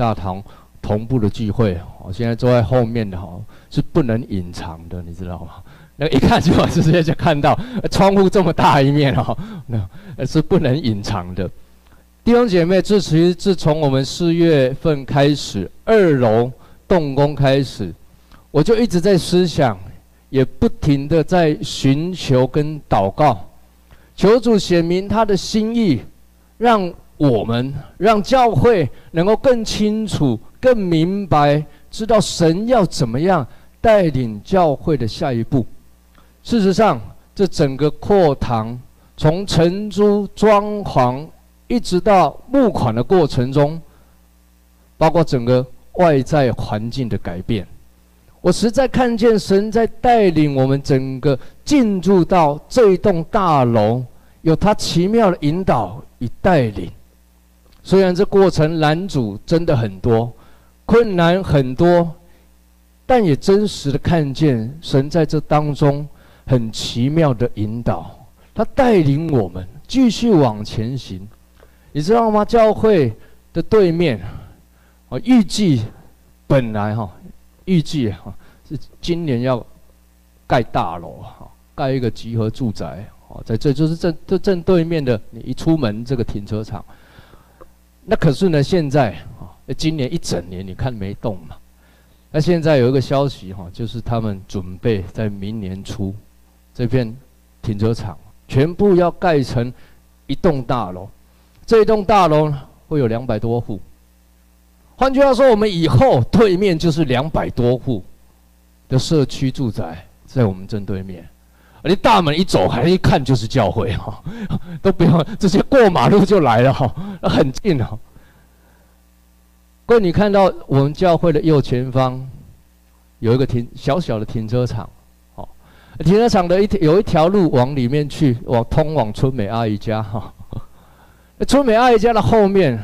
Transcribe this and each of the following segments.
大堂同步的聚会，我现在坐在后面的哈是不能隐藏的，你知道吗？那一看就直接就看到窗户这么大一面哈，那是不能隐藏的。弟兄姐妹，自其实自从我们四月份开始二楼动工开始，我就一直在思想，也不停的在寻求跟祷告，求主显明他的心意，让我们让教会能够更清楚、更明白，知道神要怎么样带领教会的下一步。事实上，这整个扩堂从承租装潢，一直到募款的过程中，包括整个外在环境的改变，我实在看见神在带领我们整个进入到这一栋大楼，有他奇妙的引导与带领。虽然这过程难阻真的很多，困难很多，但也真实的看见神在这当中。很奇妙的引导，他带领我们继续往前行，你知道吗？教会的对面，我预计本来哈，预计哈是今年要盖大楼哈，盖一个集合住宅哦，在这就是正这正对面的，你一出门这个停车场。那可是呢，现在啊，今年一整年你看没动嘛？那现在有一个消息哈，就是他们准备在明年初。这片停车场全部要盖成一栋大楼，这一栋大楼会有两百多户。换句话说，我们以后对面就是两百多户的社区住宅，在我们正对面。而你大门一走，还一看就是教会哈，都不用直接过马路就来了哈，很近哦。各位，你看到我们教会的右前方有一个停小小的停车场。哦停车场的一有一条路往里面去，往通往春美阿姨家哈。那春美阿姨家的后面，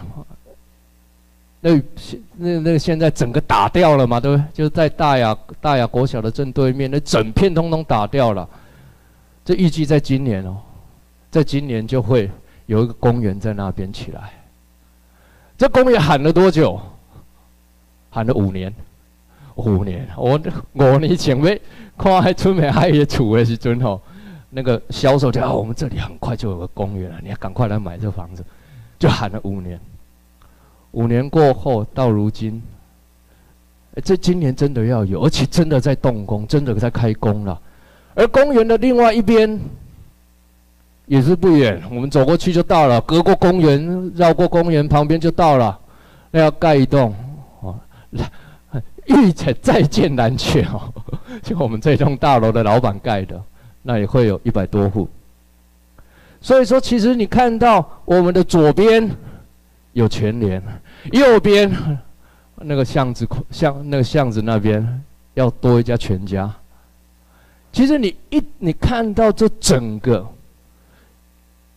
那那那现在整个打掉了嘛，对不对？就是在大雅大雅国小的正对面，那整片通通打掉了。这预计在今年哦，在今年就会有一个公园在那边起来。这公园喊了多久？喊了五年，五年。我五年前没。看还春美阿姨的厝的时阵吼，那个销售就啊，我们这里很快就有个公园了，你要赶快来买这房子，就喊了五年。五年过后到如今，这今年真的要有，而且真的在动工，真的在开工了。而公园的另外一边也是不远，我们走过去就到了，隔过公园，绕过公园旁边就到了。那要盖一栋哦，欲再再见难却哦。就我们这栋大楼的老板盖的，那也会有一百多户。所以说，其实你看到我们的左边有全联，右边那个巷子巷那个巷子那边要多一家全家。其实你一你看到这整个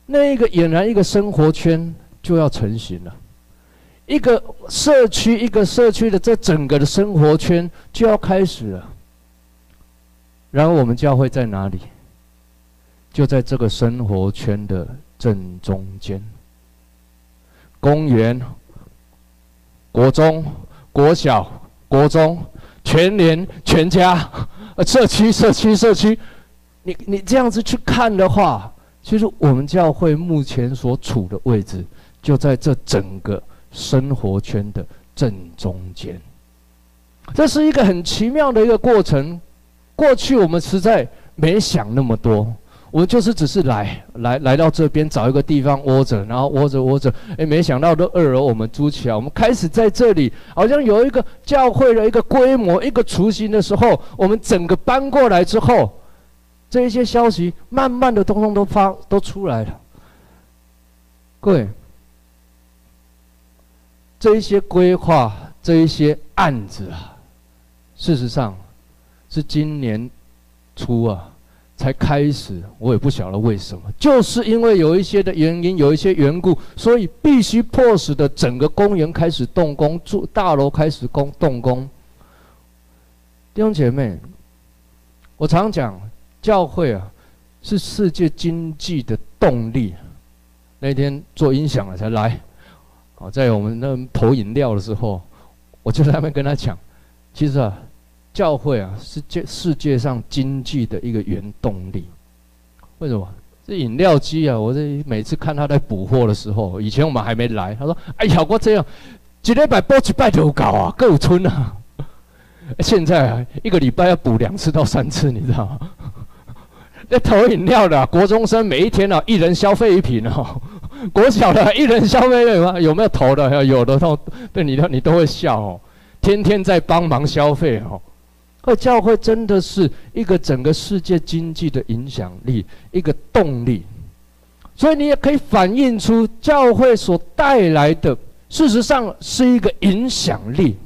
那一个俨然一个生活圈就要成型了，一个社区一个社区的这整个的生活圈就要开始了。然后我们教会在哪里？就在这个生活圈的正中间。公园、国中、国小、国中、全联、全家、社区、社区、社区，你你这样子去看的话，其实我们教会目前所处的位置，就在这整个生活圈的正中间。这是一个很奇妙的一个过程。过去我们实在没想那么多，我就是只是来来来到这边找一个地方窝着，然后窝着窝着，哎，没想到都二楼我们租起来，我们开始在这里，好像有一个教会的一个规模，一个雏形的时候，我们整个搬过来之后，这一些消息慢慢的通通都发都出来了。各位，这一些规划，这一些案子啊，事实上。是今年初啊，才开始，我也不晓得为什么，就是因为有一些的原因，有一些缘故，所以必须迫使的整个公园开始动工，住大楼开始工动工。弟兄姐妹，我常讲，教会啊，是世界经济的动力。那天做音响了才来，啊，在我们那投饮料的时候，我就在那边跟他讲，其实啊，教会啊是界世界上经济的一个原动力。为什么？这饮料机啊，我这每次看他在补货的时候，以前我们还没来，他说：“哎呀，我这样，一礼拜补一摆就够啊，够村啊。”现在啊，一个礼拜要补两次到三次，你知道吗？那投饮料的、国中生每一天啊，一人消费一瓶哦。国小的一人消费有吗？有没有投的？有的都对你，你都会笑哦。天天在帮忙消费哦。而教会真的是一个整个世界经济的影响力，一个动力。所以你也可以反映出教会所带来的，事实上是一个影响力。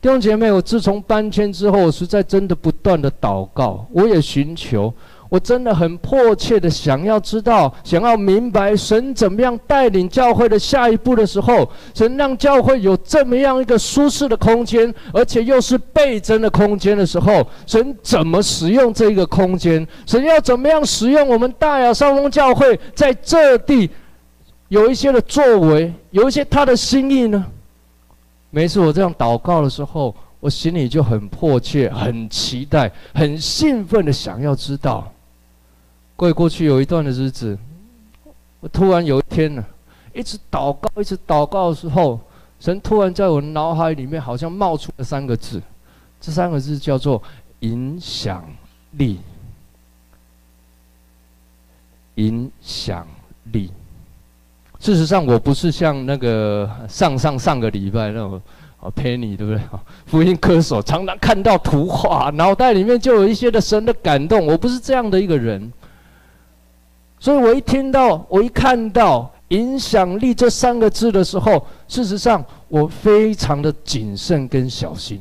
弟兄姐妹，我自从搬迁之后，我实在真的不断的祷告，我也寻求。我真的很迫切的想要知道，想要明白神怎么样带领教会的下一步的时候，神让教会有这么样一个舒适的空间，而且又是倍增的空间的时候，神怎么使用这个空间？神要怎么样使用我们大雅上峰教会在这地有一些的作为，有一些他的心意呢？每次我这样祷告的时候，我心里就很迫切、很期待、很兴奋的想要知道。过过去有一段的日子，我突然有一天呢，一直祷告，一直祷告的时候，神突然在我脑海里面好像冒出了三个字，这三个字叫做影响力。影响力。事实上，我不是像那个上上上个礼拜那种哦，Penny 对不对？福音歌手常常看到图画，脑袋里面就有一些的神的感动。我不是这样的一个人。所以我一听到，我一看到“影响力”这三个字的时候，事实上我非常的谨慎跟小心。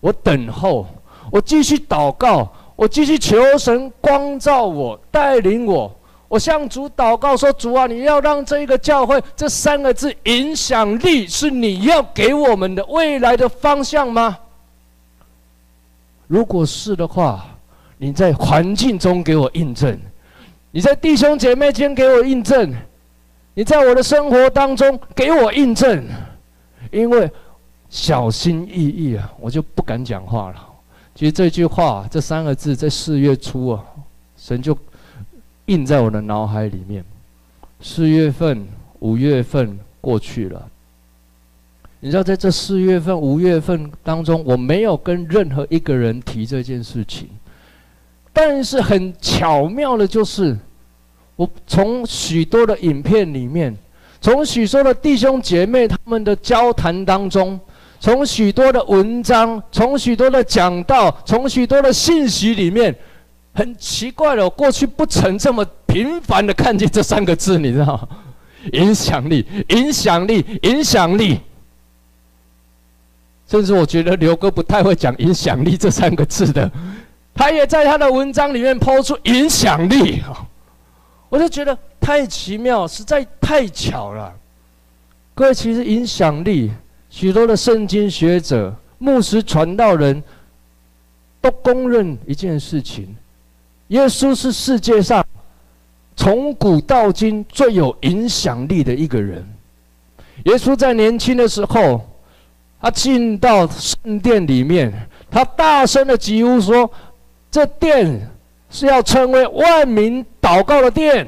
我等候，我继续祷告，我继续求神光照我，带领我。我向主祷告说：“主啊，你要让这一个教会这三个字‘影响力’是你要给我们的未来的方向吗？如果是的话，你在环境中给我印证。”你在弟兄姐妹间给我印证，你在我的生活当中给我印证，因为小心翼翼啊，我就不敢讲话了。其实这句话这三个字在四月初啊，神就印在我的脑海里面。四月份、五月份过去了，你知道在这四月份、五月份当中，我没有跟任何一个人提这件事情。但是很巧妙的，就是我从许多的影片里面，从许多的弟兄姐妹他们的交谈当中，从许多的文章，从许多的讲道，从许多的信息里面，很奇怪的，我过去不曾这么频繁的看见这三个字，你知道吗？影响力，影响力，影响力。甚至我觉得刘哥不太会讲“影响力”这三个字的。他也在他的文章里面抛出影响力，我就觉得太奇妙，实在太巧了。各位，其实影响力，许多的圣经学者、牧师、传道人都公认一件事情：耶稣是世界上从古到今最有影响力的一个人。耶稣在年轻的时候，他进到圣殿里面，他大声的疾呼说。这殿是要成为万民祷告的殿，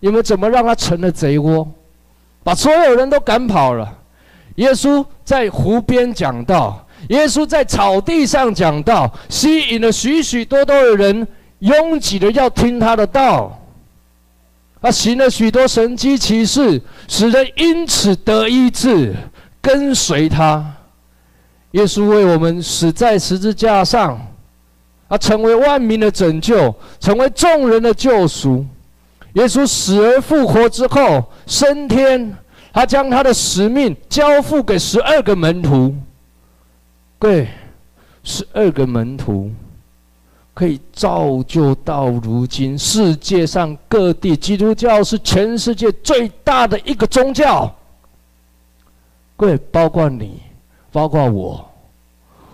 你们怎么让它成了贼窝，把所有人都赶跑了？耶稣在湖边讲道，耶稣在草地上讲道，吸引了许许多多的人，拥挤的要听他的道。他行了许多神迹奇事，使人因此得医治，跟随他。耶稣为我们死在十字架上。他成为万民的拯救，成为众人的救赎。耶稣死而复活之后升天，他将他的使命交付给十二个门徒。对，十二个门徒可以造就到如今世界上各地，基督教是全世界最大的一个宗教。各位，包括你，包括我，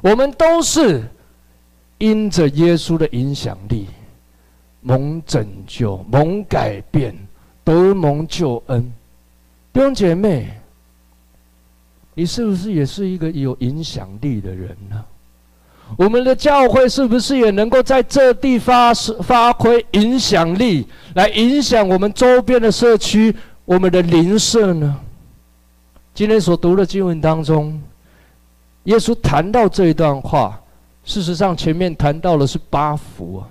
我们都是。因着耶稣的影响力，蒙拯救、蒙改变、得蒙救恩，弟兄姐妹，你是不是也是一个有影响力的人呢？我们的教会是不是也能够在这地发发挥影响力，来影响我们周边的社区、我们的邻舍呢？今天所读的经文当中，耶稣谈到这一段话，事实上前面谈到的是八福啊。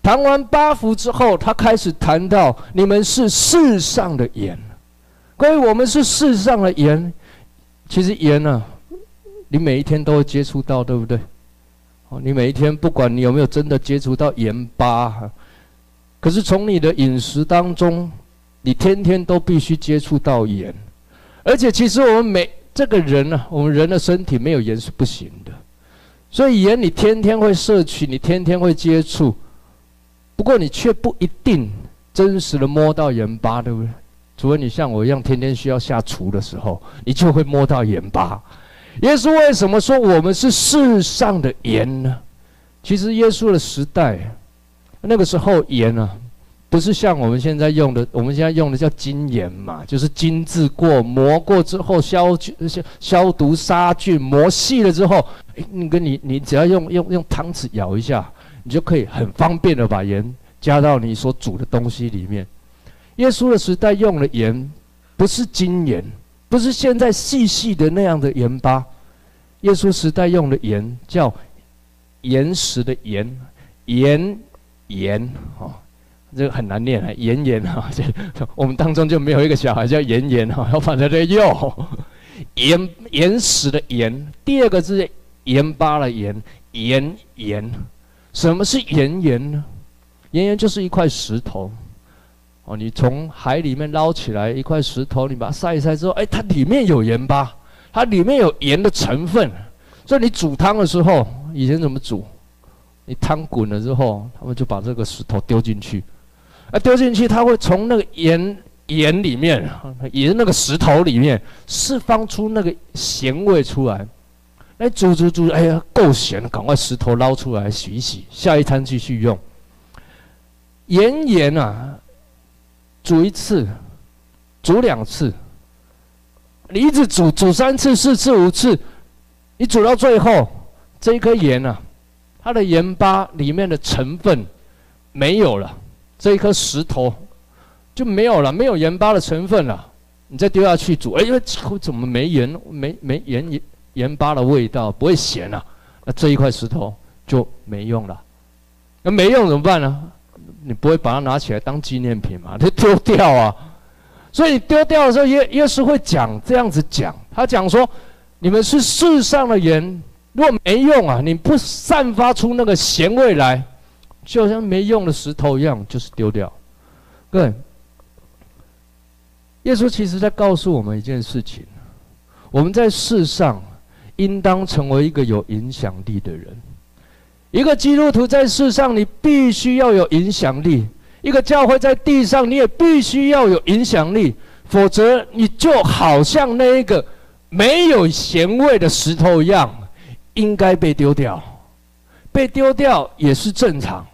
谈完八福之后，他开始谈到你们是世上的盐。各位，我们是世上的盐，其实盐呢、你每一天都会接触到，对不对？哦，你每一天不管你有没有真的接触到盐巴，可是从你的饮食当中，你天天都必须接触到盐。而且，其实我们每这个人呢，我们人的身体没有盐是不行的。所以盐你天天会摄取，你天天会接触，不过你却不一定真实的摸到盐巴，对不对？除非你像我一样天天需要下厨的时候，你就会摸到盐巴。耶稣为什么说我们是世上的盐呢？其实耶稣的时代，那个时候盐啊，不是像我们现在用的，我们现在用的叫精盐嘛，就是精制过、磨过之后消消消毒杀菌，磨细了之后，哎，那个你你只要用用用汤匙舀一下，你就可以很方便的把盐加到你所煮的东西里面。耶稣的时代用的盐不是精盐。不是现在细细的那样的盐巴，耶稣时代用的盐叫岩石的盐，盐盐哦，这个很难念啊，盐盐哈，这我们当中就没有一个小孩叫盐盐哈，要放在这又盐岩石的盐，第二个是盐巴的盐，盐盐，什么是盐盐呢？盐盐就是一块石头。哦，你从海里面捞起来一块石头，你把它晒一晒之后，哎，它里面有盐巴，它里面有盐的成分，所以你煮汤的时候，以前怎么煮？你汤滚了之后，他们就把这个石头丢进去，啊，丢进去，它会从那个盐盐里面，盐那个石头里面释放出那个咸味出来，哎，煮煮煮，哎呀，够咸了，赶快石头捞出来洗一洗，下一餐继续用。盐盐啊。煮一次，煮两次，你一直煮，煮三次、四次、五次，你煮到最后，这一颗盐啊，它的盐巴里面的成分没有了，这一颗石头就没有了，没有盐巴的成分了。你再丢下去煮，哎呦，怎么没盐？没没盐盐盐巴的味道，不会咸啊？那这一块石头就没用了。那没用怎么办呢？你不会把它拿起来当纪念品嘛？就丢掉啊！所以丢掉的时候，耶耶稣会讲这样子讲，他讲说：你们是世上的盐，如果没用啊，你不散发出那个咸味来，就好像没用的石头一样，就是丢掉。对，耶稣其实在告诉我们一件事情：我们在世上应当成为一个有影响力的人。一个基督徒在世上，你必须要有影响力；一个教会在地上，你也必须要有影响力，否则你就好像那一个没有咸味的石头一样，应该被丢掉。被丢掉也是正常。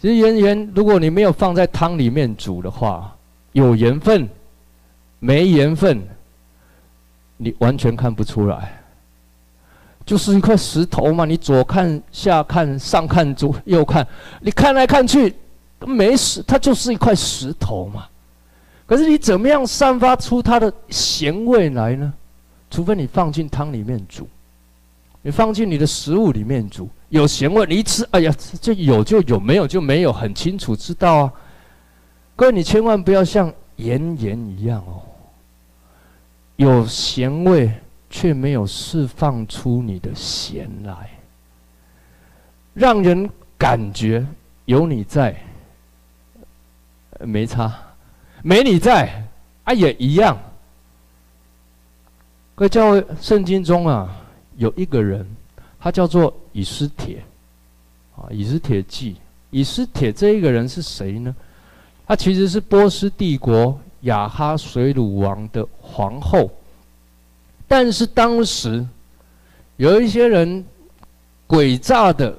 其实盐盐，如果你没有放在汤里面煮的话，有盐分，没盐分，你完全看不出来。就是一块石头嘛，你左看、下看、上看、左右看，你看来看去，没石，它就是一块石头嘛。可是你怎么样散发出它的咸味来呢？除非你放进汤里面煮，你放进你的食物里面煮，有咸味，你一吃，哎呀，这有就有，没有就没有，很清楚知道啊。各位，你千万不要像盐盐一样哦，有咸味。却没有释放出你的咸来，让人感觉有你在，没差；没你在，啊也一样。各位教会圣经中啊，有一个人，他叫做以斯帖，啊，以斯帖记。以斯帖这一个人是谁呢？他其实是波斯帝国亚哈随鲁王的皇后。但是当时有一些人诡诈的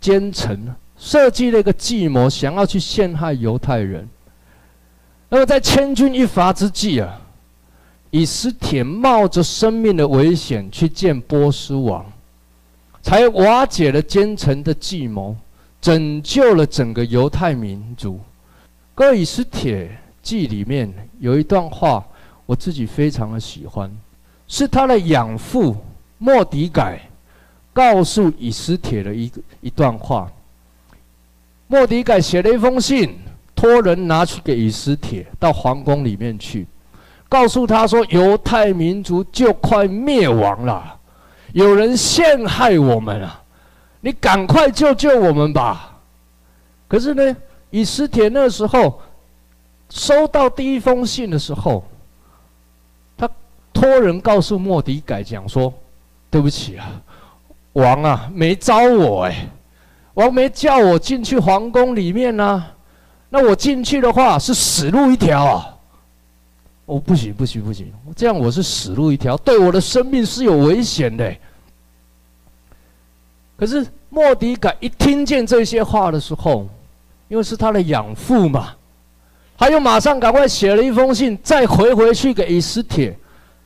奸臣设计了一个计谋，想要去陷害犹太人。那么在千钧一发之际啊，以斯帖冒着生命的危险去见波斯王，才瓦解了奸臣的计谋，拯救了整个犹太民族。哥，以斯帖记里面有一段话，我自己非常的喜欢，是他的养父莫迪改告诉以斯帖的一个一段话。莫迪改写了一封信，托人拿去给以斯帖到皇宫里面去。告诉他说：“犹太民族就快灭亡了，有人陷害我们啊！你赶快救救我们吧！”可是呢，以斯帖那时候收到第一封信的时候，他托人告诉莫迪改讲说：“对不起啊，王啊，没招我哎，王没叫我进去皇宫里面呢、啊，那我进去的话是死路一条啊。”哦，不行不行不行！这样我是死路一条，对我的生命是有危险的。可是莫迪改一听见这些话的时候，因为是他的养父嘛，他又马上赶快写了一封信，再回回去给以斯帖，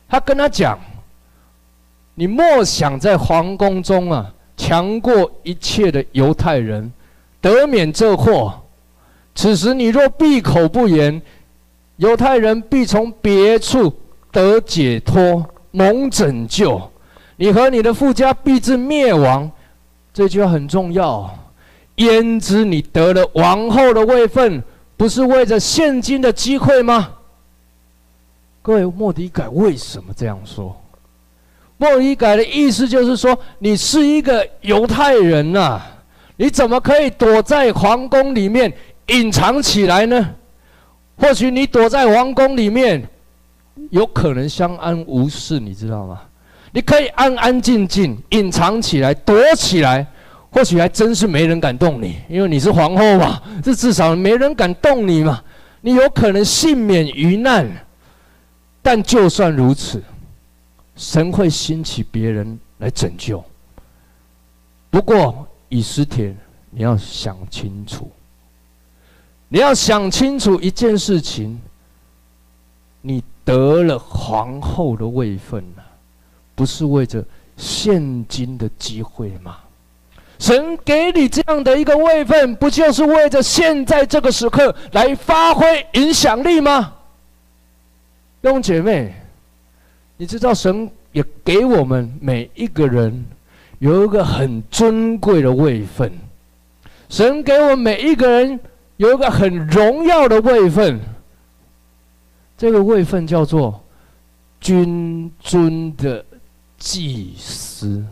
他跟他讲：“你莫想在皇宫中啊，强过一切的犹太人，得免这祸。此时你若闭口不言。”犹太人必从别处得解脱，蒙拯救；你和你的父家必至灭亡。这句话很重要。焉知你得了王后的位分，不是为着现今的机会吗？各位，莫迪改为什么这样说？莫迪改的意思就是说，你是一个犹太人呐、你怎么可以躲在皇宫里面隐藏起来呢？或许你躲在皇宫里面，有可能相安无事，你知道吗？你可以安安静静隐藏起来，躲起来，或许还真是没人敢动你，因为你是皇后嘛，这至少没人敢动你嘛。你有可能幸免于难，但就算如此，神会兴起别人来拯救。不过以斯帖，你要想清楚。你要想清楚一件事情：你得了皇后的位分呢，不是为着现今的机会吗？神给你这样的一个位分，不就是为着现在这个时刻来发挥影响力吗？弟兄姐妹，你知道神也给我们每一个人有一个很尊贵的位分，神给我们每一个人。有一个很荣耀的位分，这个位分叫做君尊的祭司。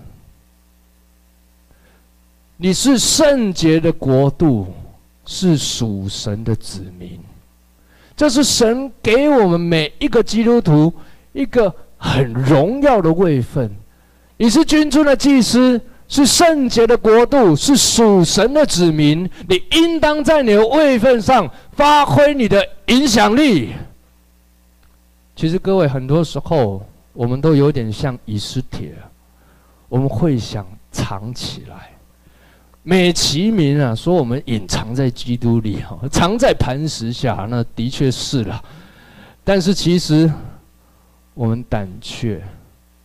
你是圣洁的国度，是属神的子民。这是神给我们每一个基督徒一个很荣耀的位分。你是君尊的祭司。是圣洁的国度，是属神的子民。你应当在你的位份上发挥你的影响力。其实，各位，很多时候我们都有点像以斯帖，我们会想藏起来，美其名啊，说我们隐藏在基督里，哈，藏在磐石下，那的确是了。但是，其实我们胆怯，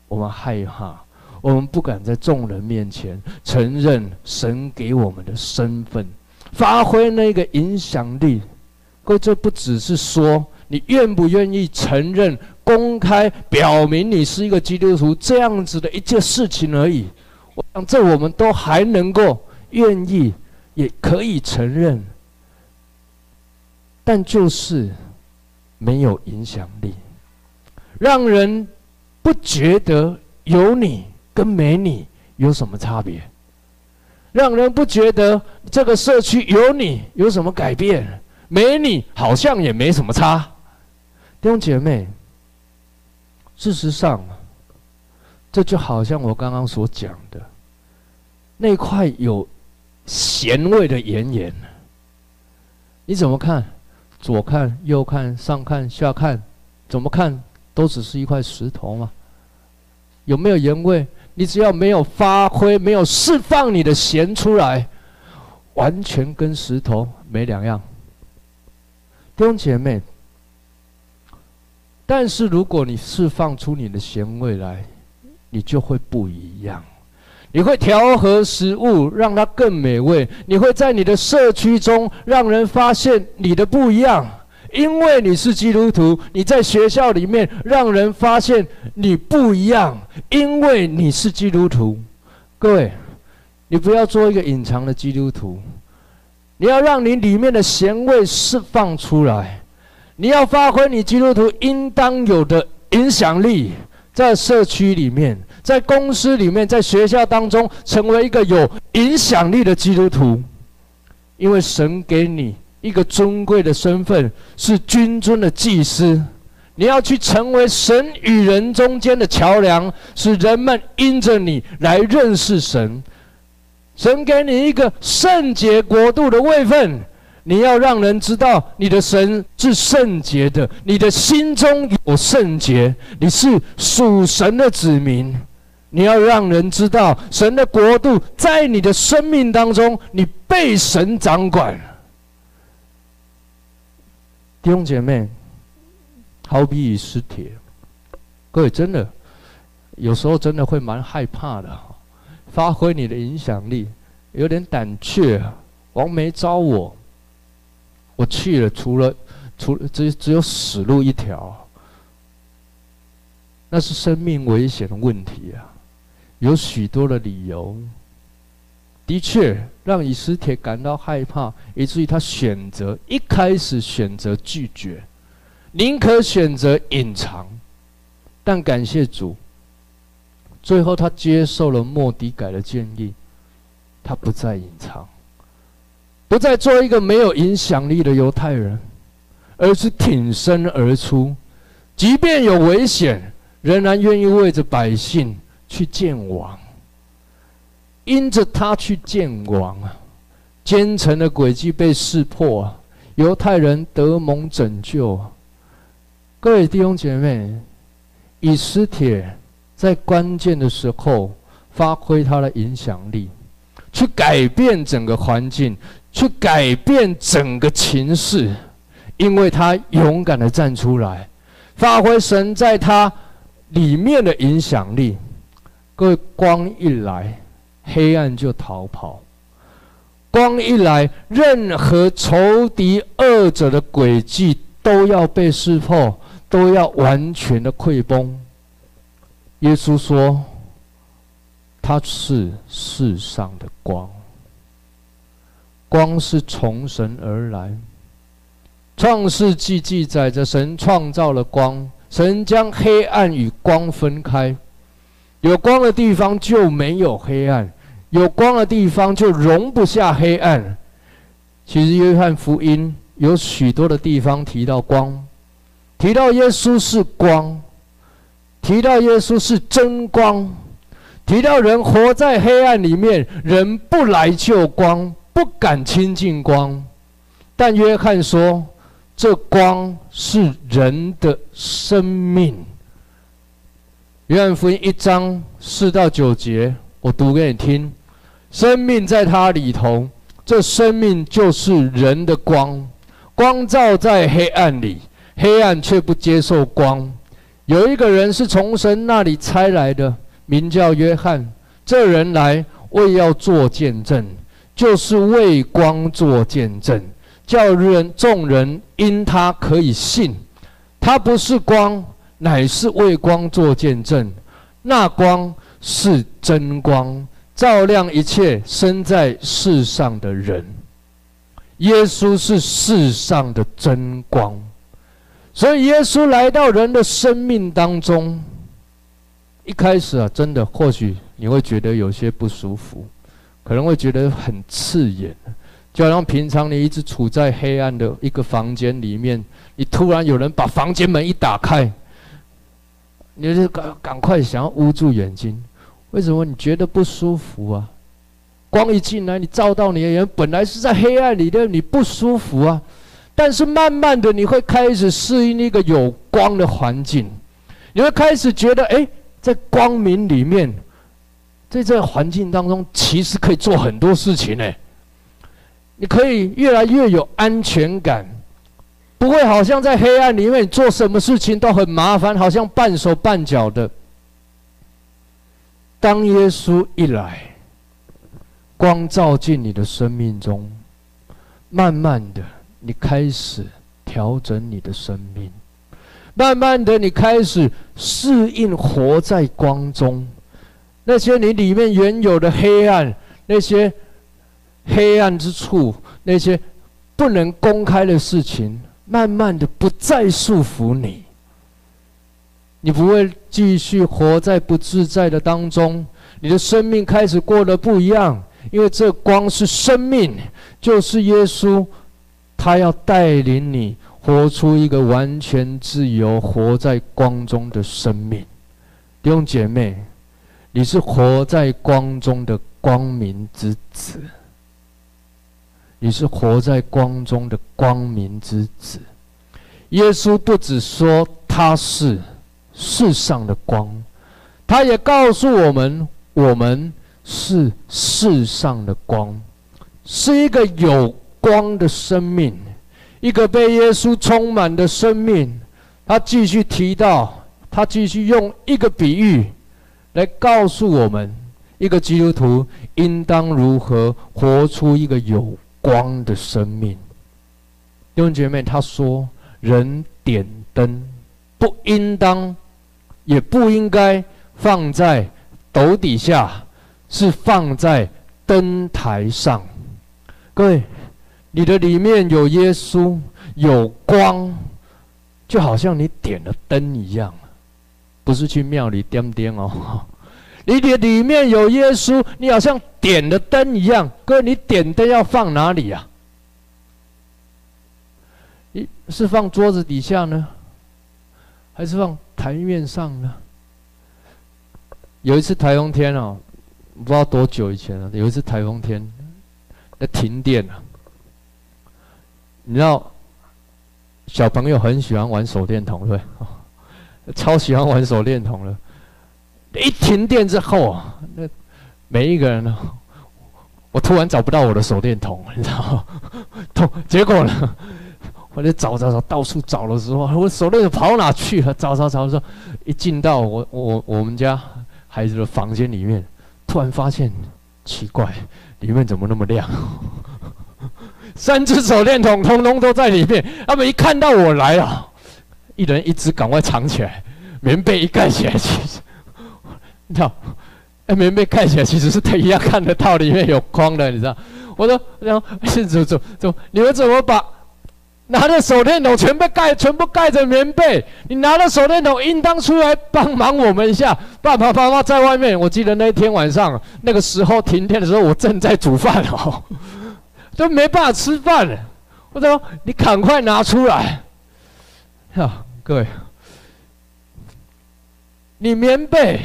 我们害怕。我们不敢在众人面前承认神给我们的身份，发挥那个影响力。各位，这不只是说你愿不愿意承认、公开表明你是一个基督徒这样子的一件事情而已。我想，这我们都还能够愿意，也可以承认，但就是没有影响力，让人不觉得有你。跟没你有什么差别？让人不觉得这个社区有你有什么改变？没你好像也没什么差。弟兄姐妹，事实上，这就好像我刚刚所讲的那块有咸味的盐盐，你怎么看？左看右看上看下看，怎么看都只是一块石头嘛。有没有盐味？你只要没有发挥，没有释放你的咸出来，完全跟石头没两样。弟兄姐妹，但是如果你释放出你的咸味来，你就会不一样。你会调和食物，让它更美味。你会在你的社区中让人发现你的不一样，因为你是基督徒。你在学校里面让人发现你不一样，因为你是基督徒。各位，你不要做一个隐藏的基督徒，你要让你里面的咸味释放出来。你要发挥你基督徒应当有的影响力，在社区里面。在公司里面，在学校当中，成为一个有影响力的基督徒，因为神给你一个尊贵的身份，是君尊的祭司。你要去成为神与人中间的桥梁，使人们因着你来认识神。神给你一个圣洁国度的位分。你要让人知道你的神是圣洁的，你的心中有圣洁，你是属神的子民。你要让人知道神的国度在你的生命当中，你被神掌管。弟兄姐妹，好比以斯帖，各位真的有时候真的会蛮害怕的，发挥你的影响力，有点胆怯。王梅招我，我去了，除了除了只只有死路一条，那是生命危险的问题啊。有许多的理由，的确让以斯帖感到害怕，以至于他选择一开始选择拒绝，宁可选择隐藏。但感谢主，最后他接受了莫底改的建议，他不再隐藏，不再做一个没有影响力的犹太人，而是挺身而出，即便有危险，仍然愿意为着百姓。去见王，因着他去见王啊，奸臣的诡计被识破，犹太人得蒙拯救。各位弟兄姐妹，以斯帖在关键的时候发挥他的影响力，去改变整个环境，去改变整个情势，因为他勇敢的站出来，发挥神在他里面的影响力。各位，光一来，黑暗就逃跑；光一来，任何仇敌恶者的诡计都要被识破，都要完全的溃崩。耶稣说：“他是世上的光，光是从神而来。”创世纪记载着神创造了光，神将黑暗与光分开。有光的地方就没有黑暗，有光的地方就容不下黑暗。其实约翰福音有许多的地方提到光，提到耶稣是光，提到耶稣是真光，提到人活在黑暗里面，人不来就光，不敢亲近光。但约翰说，这光是人的生命。约翰福音一章四到九节，我读给你听。生命在他里头，这生命就是人的光。光照在黑暗里，黑暗却不接受光。有一个人是从神那里差来的，名叫约翰。这人来为要做见证，就是为光做见证，叫人众人因他可以信。他不是光。乃是为光做见证，那光是真光，照亮一切生在世上的人。耶稣是世上的真光，所以耶稣来到人的生命当中。一开始啊，真的或许你会觉得有些不舒服，可能会觉得很刺眼，就好像平常你一直处在黑暗的一个房间里面，你突然有人把房间门一打开。你就赶赶快想要捂住眼睛，为什么你觉得不舒服啊？光一进来，你照到你的人，本来是在黑暗里的，你不舒服啊。但是慢慢的，你会开始适应一个有光的环境，你会开始觉得，哎，在光明里面，在这个环境当中，其实可以做很多事情呢。你可以越来越有安全感，不会好像在黑暗里面做什么事情都很麻烦，好像半手半脚的。当耶稣一来，光照进你的生命中，慢慢的，你开始调整你的生命，慢慢的，你开始适应活在光中。那些你里面原有的黑暗，那些黑暗之处，那些不能公开的事情，慢慢的不再束缚你。你不会继续活在不自在的当中。你的生命开始过得不一样，因为这光是生命，就是耶稣，他要带领你活出一个完全自由、活在光中的生命。弟兄姐妹，你是活在光中的光明之子，你是活在光中的光明之子。耶稣不只说他是世上的光，他也告诉我们。我们是世上的光，是一个有光的生命，一个被耶稣充满的生命。他继续提到，他继续用一个比喻来告诉我们，一个基督徒应当如何活出一个有光的生命。弟兄姐妹，他说：“人点灯，不应当，也不应该放在。”斗底下是放在灯台上，各位，你的里面有耶稣，有光，就好像你点了灯一样，不是去庙里点点哦。你的里面有耶稣，你好像点了灯一样。各位，你点灯要放哪里呀？一是放桌子底下呢，还是放台面上呢？有一次台风天哦，不知道多久以前了。有一次台风天，那停电了。你知道，小朋友很喜欢玩手电筒，对对？超喜欢玩手电筒了。一停电之后，那每一个人呢，我突然找不到我的手电筒，你知道？痛，结果呢，我就找找找，到处找的时候，我手电筒跑哪去 了？找找找的时候，一进到我我我们家。孩子的房间里面，突然发现奇怪，里面怎么那么亮？三只手电筒通通都在里面。他们一看到我来了，一人一只，赶快藏起来，棉被一盖起来，其实，你知道，哎，棉被盖起来其实是他一样看得到里面有光的，你知道？我说，然后，走走走，你们怎么把？拿着手电筒，全被盖，全部盖着棉被。你拿着手电筒，应当出来帮忙我们一下。爸爸妈妈在外面。我记得那天晚上，那个时候停电的时候，我正在煮饭哦，都没办法吃饭了。我说：“你赶快拿出来。”哈，各位，你棉被，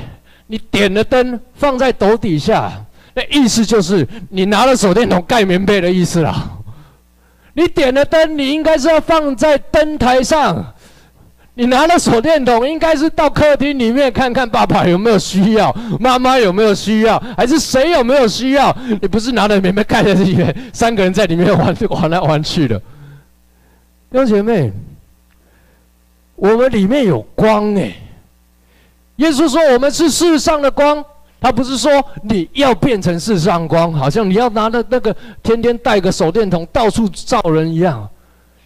你点了灯，放在斗底下，那意思就是你拿着手电筒盖棉被的意思啦。你点了灯，你应该是要放在灯台上。你拿了手电筒，应该是到客厅里面看看爸爸有没有需要，妈妈有没有需要，还是谁有没有需要？你不是拿着棉被盖在里面，三个人在里面玩玩来玩去的。弟兄姐妹，我们里面有光诶。耶稣说我们是世上的光。他不是说你要变成世上光，好像你要拿着那个天天带个手电筒到处照人一样。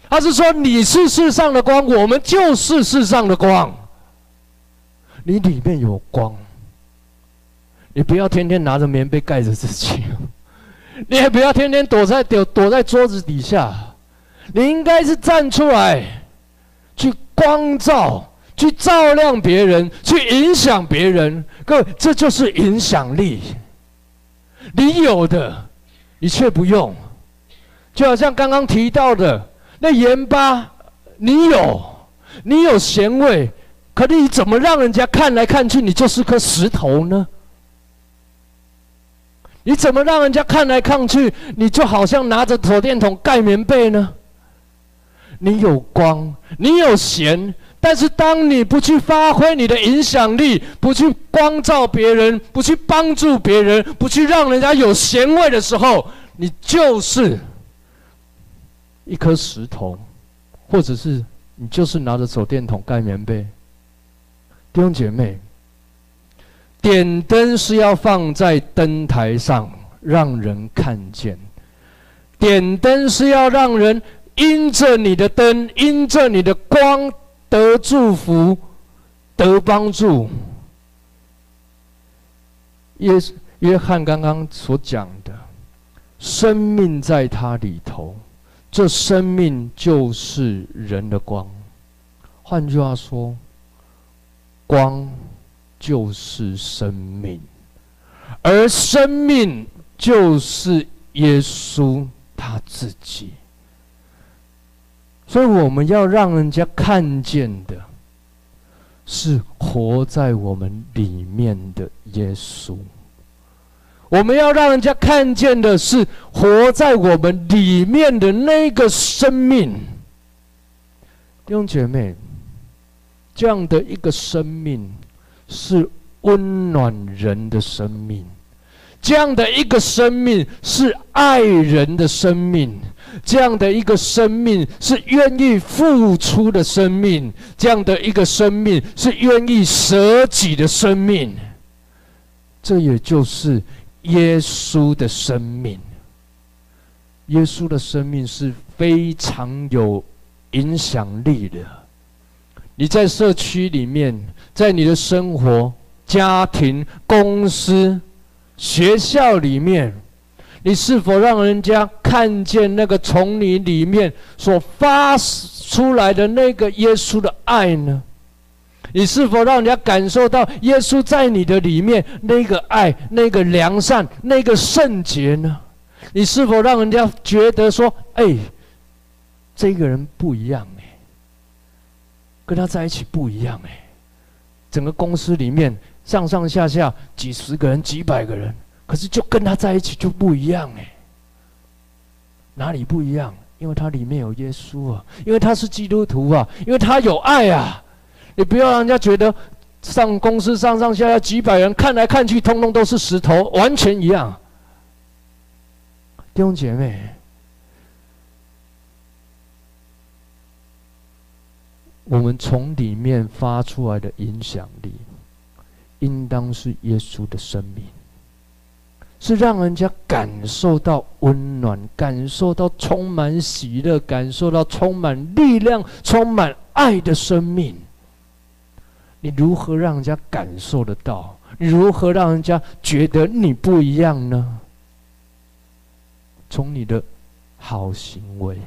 他是说你是世上的光，我们就是世上的光。你里面有光，你不要天天拿着棉被盖着自己，你也不要天天躲在躲躲在桌子底下，你应该是站出来，去光照。去照亮别人，去影响别人，各位，这就是影响力。你有的，你却不用，就好像刚刚提到的那盐巴，你有，你有咸味，可是你怎么让人家看来看去，你就是颗石头呢？你怎么让人家看来看去，你就好像拿着手电筒盖棉被呢？你有光，你有咸。但是，当你不去发挥你的影响力，不去光照别人，不去帮助别人，不去让人家有咸味的时候，你就是一颗石头，或者是你就是拿着手电筒盖棉被。弟兄姐妹，点灯是要放在灯台上，让人看见；点灯是要让人因着你的灯，因着你的光得祝福、得帮助。约约翰刚刚所讲的，生命在他里头，这生命就是人的光。换句话说，光就是生命，而生命就是耶稣他自己。所以我们要让人家看见的，是活在我们里面的耶稣。我们要让人家看见的是活在我们里面的那个生命。弟兄姐妹，这样的一个生命是温暖人的生命，这样的一个生命是爱人的生命，这样的一个生命是愿意付出的生命，这样的一个生命是愿意舍己的生命。这也就是。耶稣的生命，耶稣的生命是非常有影响力的。你在社区里面，在你的生活、家庭、公司、学校里面，你是否让人家看见那个从你里面所发出来的那个耶稣的爱呢？你是否让人家感受到耶稣在你的里面那个爱、那个良善、那个圣洁呢？你是否让人家觉得说：“哎，这个人不一样哎，跟他在一起不一样哎。”整个公司里面上上下下几十个人、几百个人，可是就跟他在一起就不一样哎。哪里不一样？因为它里面有耶稣啊，因为他是基督徒啊，因为他有爱啊。你不要让人家觉得上公司上上下下几百人看来看去，通通都是石头，完全一样。弟兄姐妹，我们从里面发出来的影响力，应当是耶稣的生命，是让人家感受到温暖，感受到充满喜乐，感受到充满力量、充满爱的生命。你如何让人家感受得到？你如何让人家觉得你不一样呢？从你的好行为，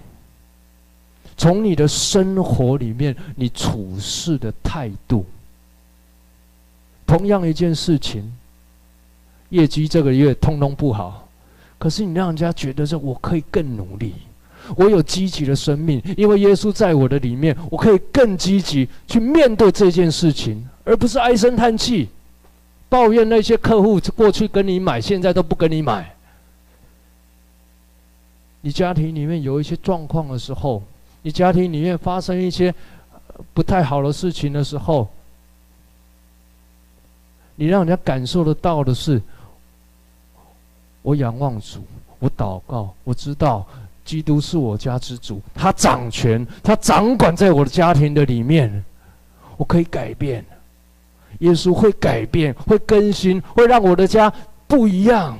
从你的生活里面，你处事的态度。同样一件事情，业绩这个月通通不好，可是你让人家觉得说，我可以更努力。我有积极的生命，因为耶稣在我的里面，我可以更积极去面对这件事情，而不是唉声叹气，抱怨那些客户过去跟你买，现在都不跟你买。你家庭里面有一些状况的时候，你家庭里面发生一些不太好的事情的时候，你让人家感受得到的是，我仰望主，我祷告，我知道。基督是我家之主，他掌权，他掌管在我的家庭的里面，我可以改变。耶稣会改变，会更新，会让我的家不一样。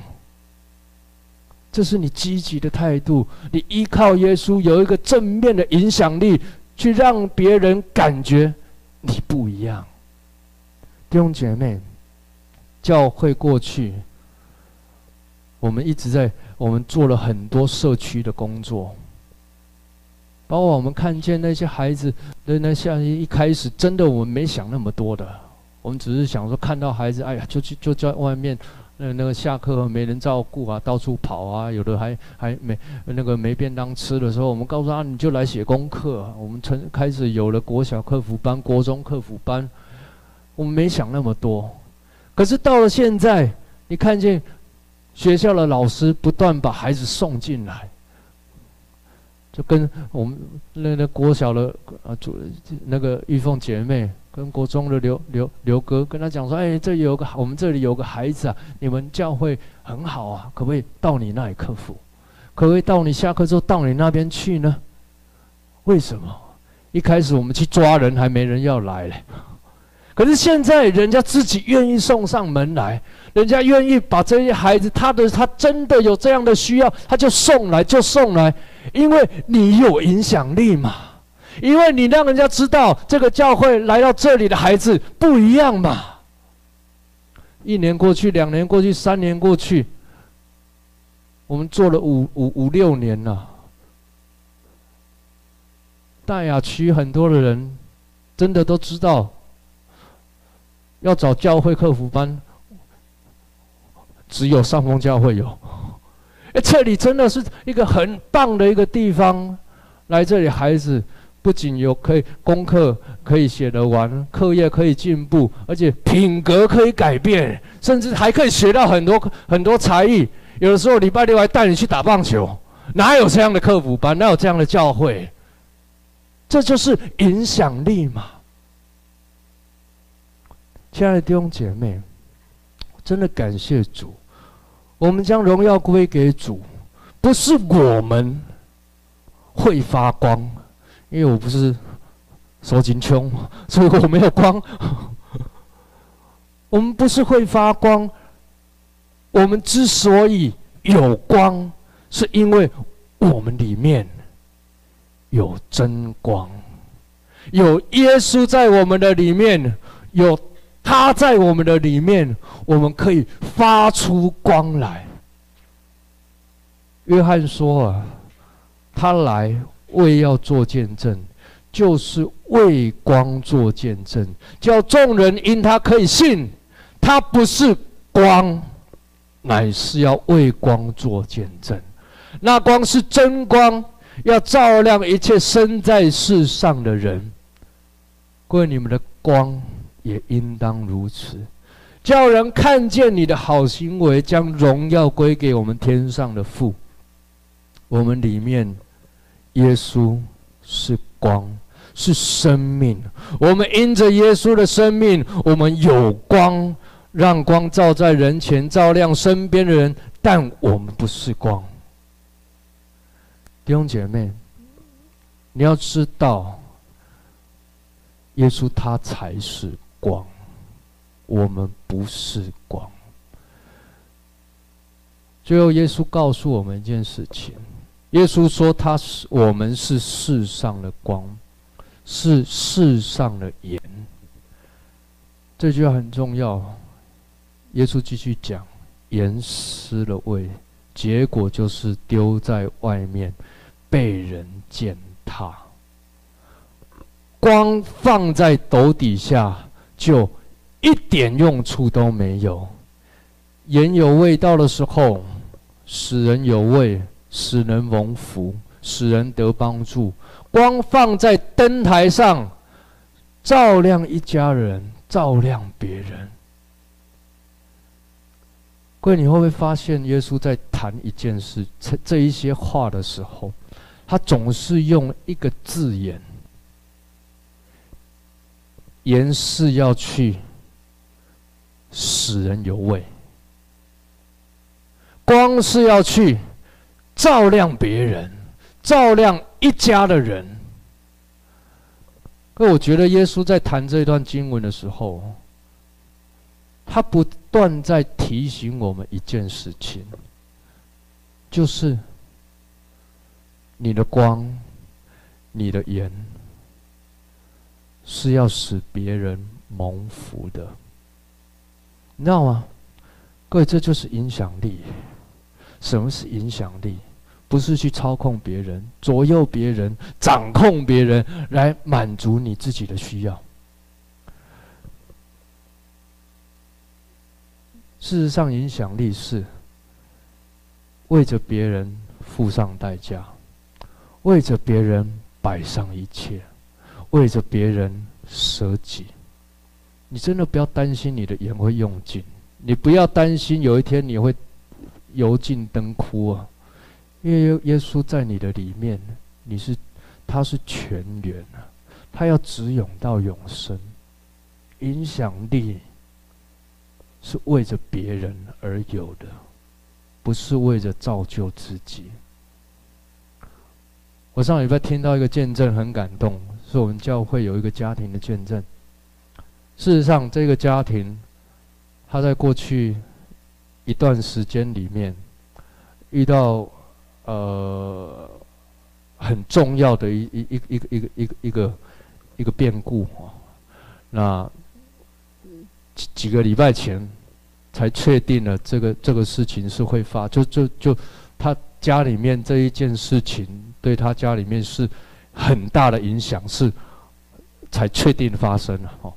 这是你积极的态度，你依靠耶稣有一个正面的影响力，去让别人感觉你不一样。弟兄姐妹，教会过去，我们一直在。我们做了很多社区的工作，包括我们看见那些孩子的那像一开始真的我们没想那么多的，我们只是想说看到孩子，哎呀，就去就在外面，那那个下课没人照顾啊，到处跑啊，有的还还没那个没便当吃的时候，我们告诉他你就来写功课。我们从开始有了国小课辅班、国中课辅班，我们没想那么多，可是到了现在，你看见。学校的老师不断把孩子送进来，就跟我们那那国小的啊主那个玉凤姐妹，跟国中的刘刘刘哥跟他讲说：“哎，这有个我们这里有个孩子啊，你们教会很好啊，可不可以到你那里克服？可不可以到你下课之后到你那边去呢？为什么？一开始我们去抓人，还没人要来嘞。可是现在，人家自己愿意送上门来，人家愿意把这些孩子，他的他真的有这样的需要，他就送来，就送来，因为你有影响力嘛，因为你让人家知道这个教会来到这里的孩子不一样嘛。一年过去，两年过去，三年过去，我们做了五五五六年了。大雅区很多的人，真的都知道。要找教会客服班，只有上峰教会有。哎，这里真的是一个很棒的一个地方。来这里，孩子不仅有可以功课可以写得完，课业可以进步，而且品格可以改变，甚至还可以学到很多很多才艺。有的时候礼拜六还带你去打棒球，哪有这样的客服班？哪有这样的教会？这就是影响力嘛。亲爱的弟兄姐妹，真的感谢主，我们将荣耀归给主，不是我们会发光，因为我不是手紧穷，所以我没有光。我们不是会发光，我们之所以有光，是因为我们里面有真光，有耶稣在我们的里面，有。他在我们的里面，我们可以发出光来。约翰说啊，他来为要做见证，就是为光做见证，叫众人因他可以信。他不是光，乃是要为光做见证。那光是真光，要照亮一切生在世上的人。各位，你们的光。也应当如此，叫人看见你的好行为，将荣耀归给我们天上的父。我们里面，耶稣是光，是生命。我们因着耶稣的生命，我们有光，让光照在人前，照亮身边的人。但我们不是光。弟兄姐妹，你要知道，耶稣他才是。光，我们不是光。最后，耶稣告诉我们一件事情：耶稣说他是我们是世上的光，是世上的盐。这句话很重要。耶稣继续讲：盐失了味，结果就是丢在外面，被人践踏。光放在斗底下。就一点用处都没有。盐有味道的时候，使人有味，使人蒙福，使人得帮助。光放在灯台上，照亮一家人，照亮别人。各位，你会不会发现，耶稣在谈一件事，这这一些话的时候，他总是用一个字眼。盐是要去使人有味，光是要去照亮别人，照亮一家的人。可我觉得耶稣在谈这一段经文的时候，他不断在提醒我们一件事情，就是你的光，你的盐。是要使别人蒙福的，你知道吗？各位，这就是影响力。什么是影响力？不是去操控别人、左右别人、掌控别人，来满足你自己的需要。事实上，影响力是为着别人付上代价，为着别人摆上一切。为着别人舍己，你真的不要担心你的盐会用尽，你不要担心有一天你会油尽灯枯啊！因为耶稣在你的里面，你是他是全源啊，他要直涌到永生。影响力是为着别人而有的，不是为着造就自己。我上礼拜听到一个见证，很感动。是我们教会有一个家庭的见证。事实上，这个家庭，他在过去一段时间里面，遇到呃很重要的一一一个一个一个一个一个变故啊。那几几个礼拜前，才确定了这个这个事情是会发，就就就他家里面这一件事情对他家里面是很大的影响，是才确定发生了哈。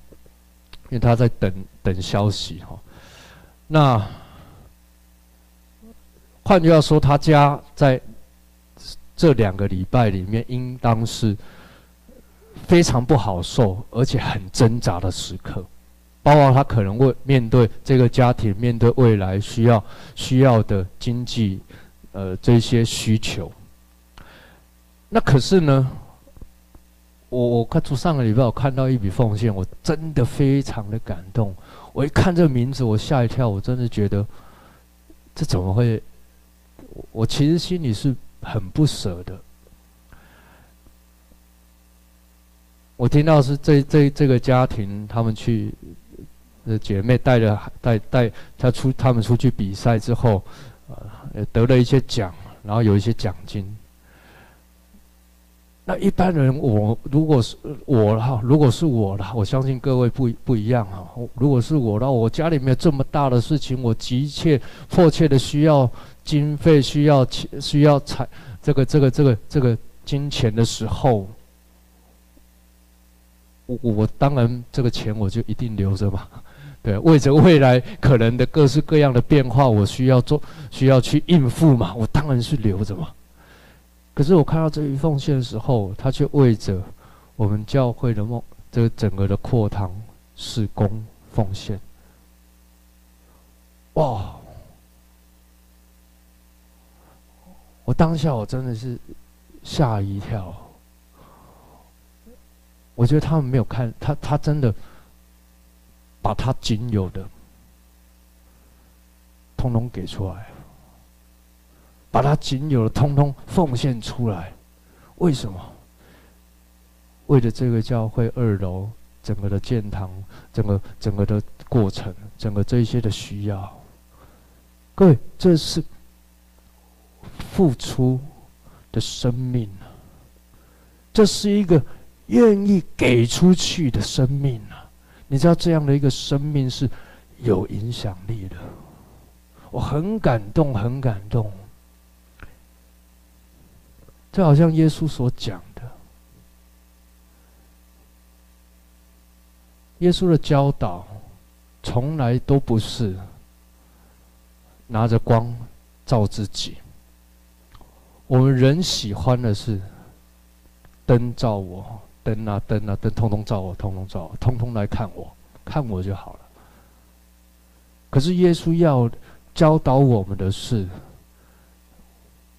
因为他在等等消息哈，那换句话说，他家在这两个礼拜里面，应当是非常不好受，而且很挣扎的时刻，包括他可能会面对这个家庭，面对未来需要需要的经济，呃，这些需求。那可是呢？我我看出上个礼拜我看到一笔奉献，我真的非常的感动。我一看这个名字，我吓一跳，我真的觉得这怎么会？我其实心里是很不舍的。我听到是这这这个家庭，他们去，呃，姐妹带着带带他出，他们出去比赛之后，呃，得了一些奖，然后有一些奖金。那一般人，我如果是我哈，如果是我啦，我相信各位不不一样哈。如果是我的话，我家里面这么大的事情，我急切迫切的需要经费，需要钱，需要财，这个这个这个这个金钱的时候，我我当然这个钱我就一定留着嘛。对，为着未来可能的各式各样的变化，我需要做，需要去应付嘛，我当然是留着嘛。可是我看到这一奉献的时候，他却为着我们教会的梦，这个整个的扩堂施工奉献。哇！我当下我真的是吓一跳。我觉得他们没有看他，他真的把他仅有的通通给出来。把他仅有的通通奉献出来，为什么？为了这个教会二楼整个的建堂，整个整个的过程，整个这些的需要。各位，这是付出的生命啊！这是一个愿意给出去的生命啊！你知道这样的一个生命是有影响力的，我很感动，很感动。就好像耶稣所讲的，耶稣的教导从来都不是拿着光照自己。我们人喜欢的是灯照我，灯啊灯啊灯，通通照我，通通照我，通通来看我，看我就好了。可是耶稣要教导我们的是，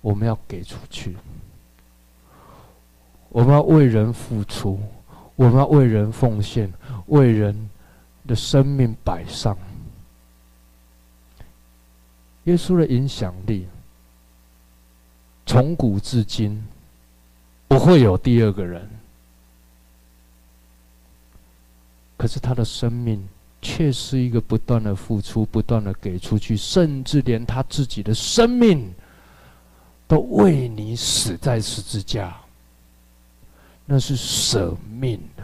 我们要给出去。我们要为人付出，我们要为人奉献，为人的生命摆上。耶稣的影响力，从古至今不会有第二个人。可是他的生命却是一个不断的付出、不断的给出去，甚至连他自己的生命都为你死在十字架。那是舍命的。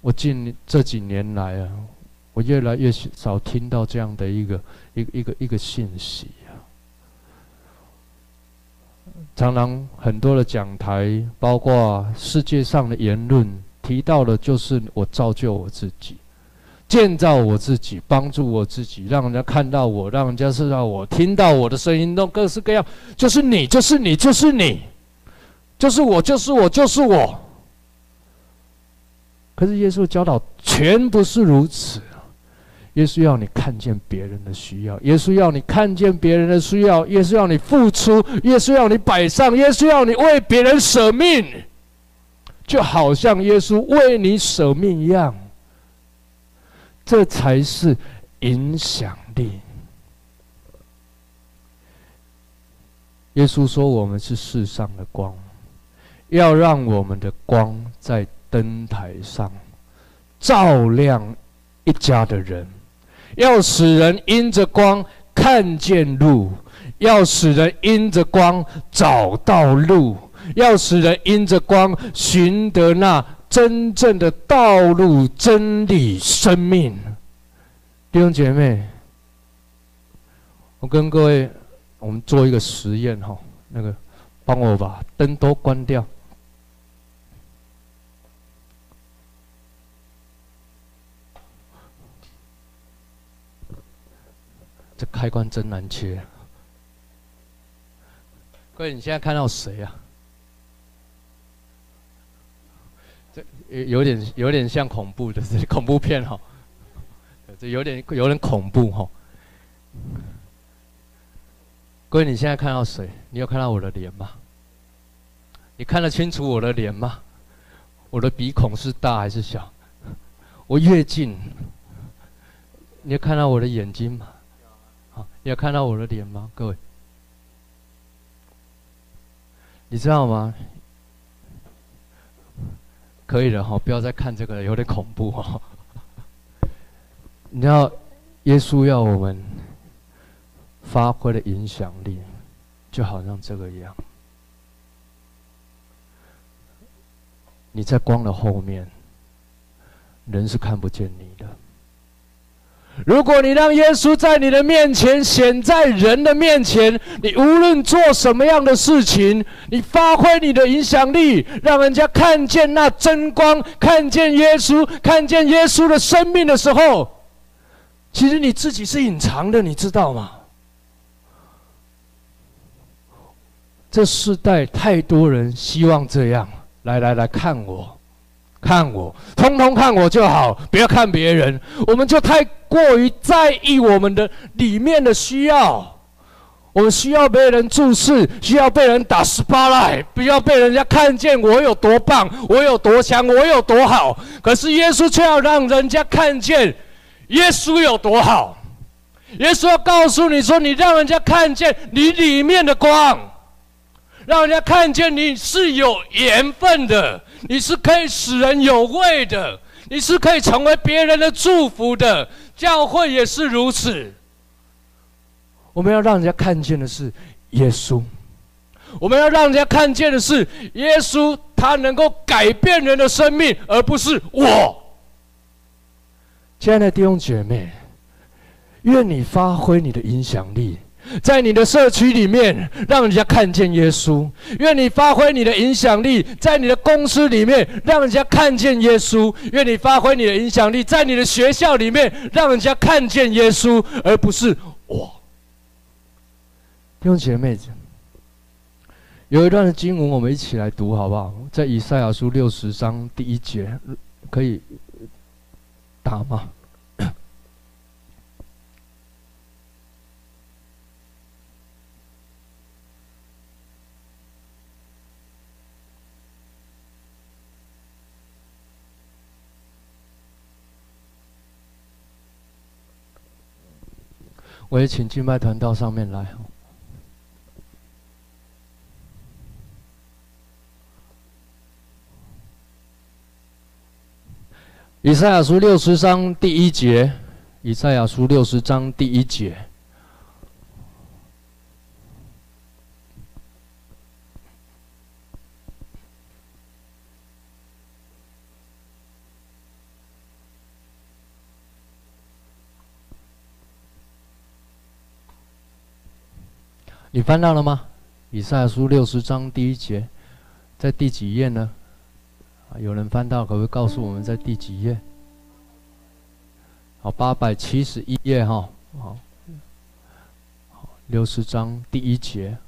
我近这几年来啊，我越来越少听到这样的一个一个一个一个信息啊。常常很多的讲台，包括世界上的言论，提到的就是我造就我自己，建造我自己，帮助我自己，让人家看到我，让人家知道我，听到我的声音，都各式各样，就是你，就是你，就是你。就是我，就是我，就是我。可是耶稣教导全不是如此。耶稣要你看见别人的需要，耶稣要你看见别人的需要，耶稣要你付出，耶稣要你摆上，耶稣要你为别人舍命，就好像耶稣为你舍命一样。这才是影响力。耶稣说：“我们是世上的光。”要让我们的光在灯台上照亮一家的人，要使人因着光看见路，要使人因着光找到路，要使人因着光寻得那真正的道路、真理、生命。弟兄姐妹，我跟各位，我们做一个实验哈，那个帮我把灯都关掉。这开关真难切。各位，你现在看到谁呀？这有点有点像恐怖的，是 恐怖片哈。这有点有点恐怖哈、哦，各位，你现在看到谁？你有看到我的脸吗？你看得清楚我的脸吗？我的鼻孔是大还是小？我越近，你看到我的眼睛吗？你有看到我的脸吗？各位，你知道吗？可以了哈，不要再看这个了，有点恐怖哈。你知道，耶稣要我们发挥的影响力，就好像这个一样。你在光的后面，人是看不见你的。如果你让耶稣在你的面前显在人的面前，你无论做什么样的事情，你发挥你的影响力，让人家看见那真光，看见耶稣，看见耶稣的生命的时候。其实你自己是隐藏的，你知道吗？这世代太多人希望这样，来来来看我，看我，通通看我就好，不要看别人。我们就太过于在意我们的里面的需要，我们需要被人注视，需要被人打 spotlight，不要被人家看见我有多棒，我有多强，我有多好。可是耶稣却要让人家看见。耶稣有多好？耶稣要告诉你说：“你让人家看见你里面的光，让人家看见你是有缘分的，你是可以使人有味的，你是可以成为别人的祝福的。教会也是如此。我们要让人家看见的是耶稣，我们要让人家看见的是耶稣，他能够改变人的生命，而不是我。”亲爱的弟兄姐妹，愿你发挥你的影响力，在你的社区里面，让人家看见耶稣；愿你发挥你的影响力，在你的公司里面，让人家看见耶稣；愿你发挥你的影响力，在你的学校里面，让人家看见耶稣，而不是我。弟兄姐妹，有一段的经文，我们一起来读好不好？在以赛亚书六十章第一节，可以。打吗？我也请敬拜团到上面来。以赛亚书六十章第一节，以赛亚书六十章第一节，你翻到了吗？以赛亚书六十章第一节，在第几页呢？有人翻到，可不可以告诉我们在第几页？好，八百七十一页哈。好，六十章第一节。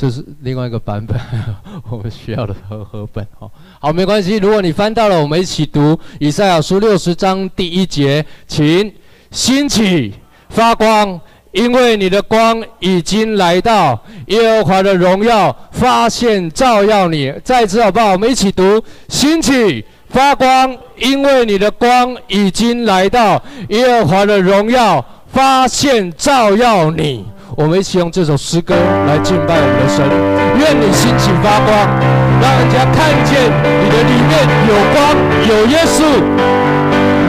这是另外一个版本，我们需要的和合本哈。好，没关系，如果你翻到了，我们一起读以赛亚书六十章第一节，请。兴起，发光，因为你的光已经来到，耶和华的荣耀发现照耀你。再次好不好？我们一起读：兴起，发光，因为你的光已经来到，耶和华的荣耀发现照耀你。我们一起用这首诗歌来敬拜我们的神。愿你兴起发光，让人家看见你的里面有光，有耶稣。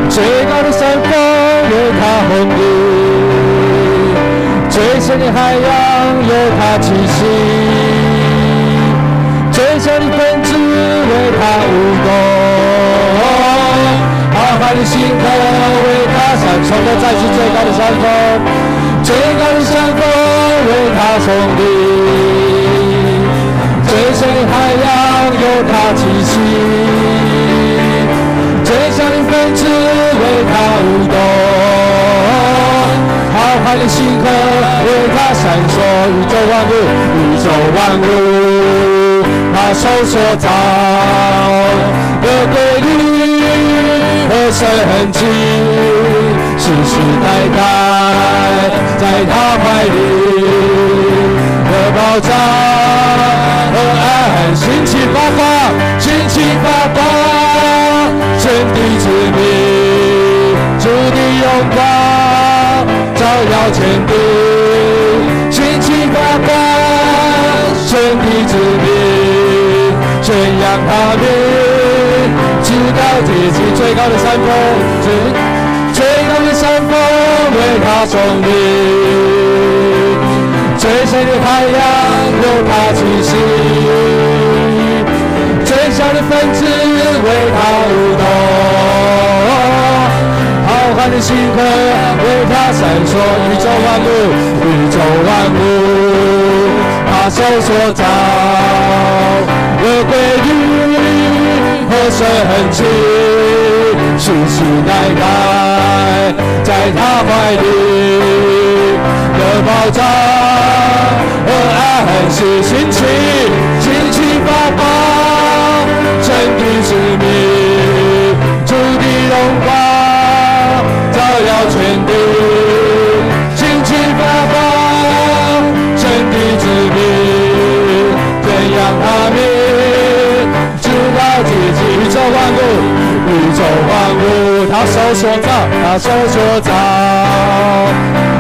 最高的山峰有他红雾，最深的海洋有他气息，最小的分子为他舞动，浩瀚的星河为他闪烁的，再次最高的山峰。最高的山峰为他矗立，最深海洋有他栖息，最小的分子为他舞动，浩瀚的星河为他闪烁，宇宙万物，宇宙万物，他手所造的规律和神迹，世世代代。在他怀里的宝藏和爱，兴起发光，兴起发光，神的子民，主的荣光照耀全地，兴起发光，神的子民，宣扬他名，直到接近最高的山峰。最高的山峰为他耸立，最深的海洋有他栖息，最小的分子为他舞动，浩瀚的星河为他闪烁，宇宙万物，宇宙万物，他手所造的规律和神迹，世世代代。在他怀里的宝藏和安息，兴起，兴起发光，神的子民，主的荣光照耀全地，兴起发光，神的子民，宣扬他名，直到接近宇宙万物，宇宙万物。他手所造，他手所造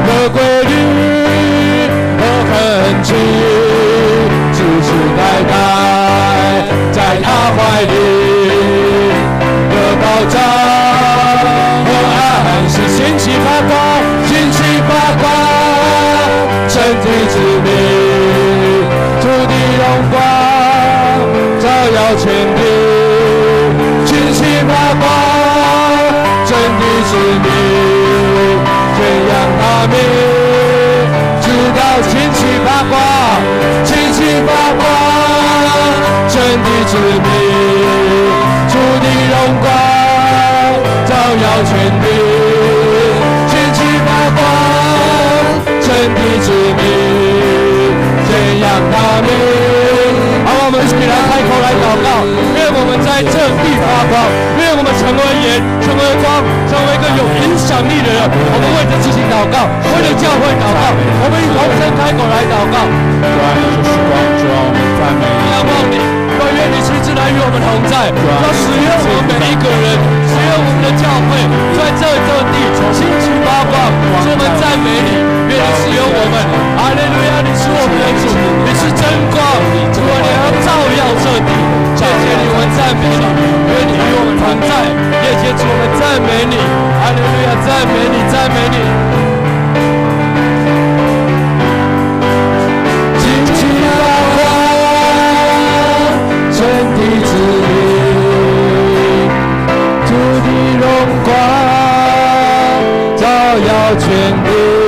的规律和痕迹，世世代代在他怀里的宝藏和安息，兴起发光，兴起发光，神的子民，主的荣光照耀全地，兴起发光。是你宣扬他名，直到兴起发光，兴起发光，神的子民，主的荣光照耀全地，兴起发光，神的子民，宣扬他名。好，我们一起来开口来祷告，愿我们在这地发光。成为盐，成为光，成为一个有影响力的人。我们为他进行祷告，为了教会祷告。我们以同声开口来祷告。主啊，你就是光，主啊，我们赞美你，仰望你。但愿你亲自来与我们同在，要使用我们每一个人，使用我们的教会，在这这地兴起发光。主，我们赞美你，愿你使用我们。哈利路亚，你是我们的主，你是真光，主啊，你要照耀这地。谢谢你，我们赞美你，愿你与我们同在。耶稣，主我们赞美你，哈利路亚，赞美你，赞美你。主的荣光照耀全地。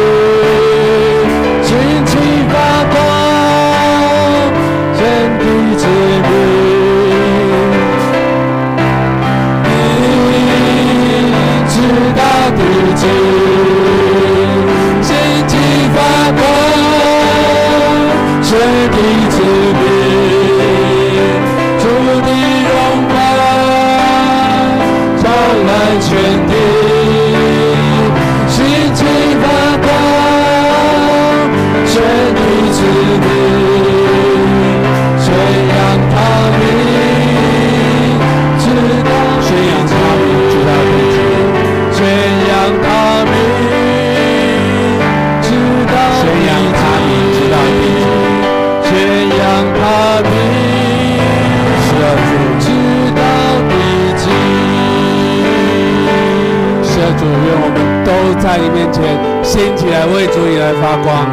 在你面前兴起来为主你来发光，